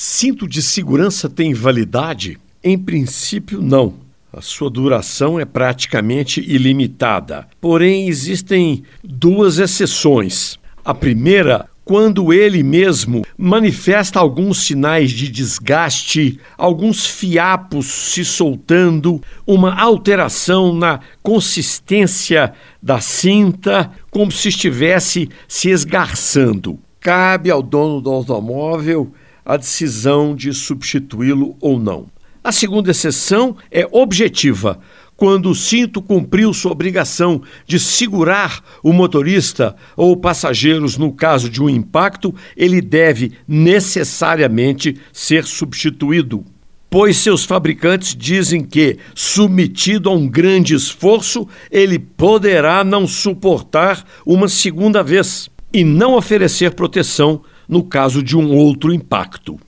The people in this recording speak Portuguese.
Cinto de segurança tem validade? Em princípio, não. A sua duração é praticamente ilimitada. Porém, existem duas exceções. A primeira, quando ele mesmo manifesta alguns sinais de desgaste, alguns fiapos se soltando, uma alteração na consistência da cinta, como se estivesse se esgarçando. Cabe ao dono do automóvel a decisão de substituí-lo ou não. A segunda exceção é objetiva, quando o cinto cumpriu sua obrigação de segurar o motorista ou passageiros no caso de um impacto, ele deve necessariamente ser substituído. Pois seus fabricantes dizem que, submetido a um grande esforço, ele poderá não suportar uma segunda vez e não oferecer proteção no caso de um outro impacto.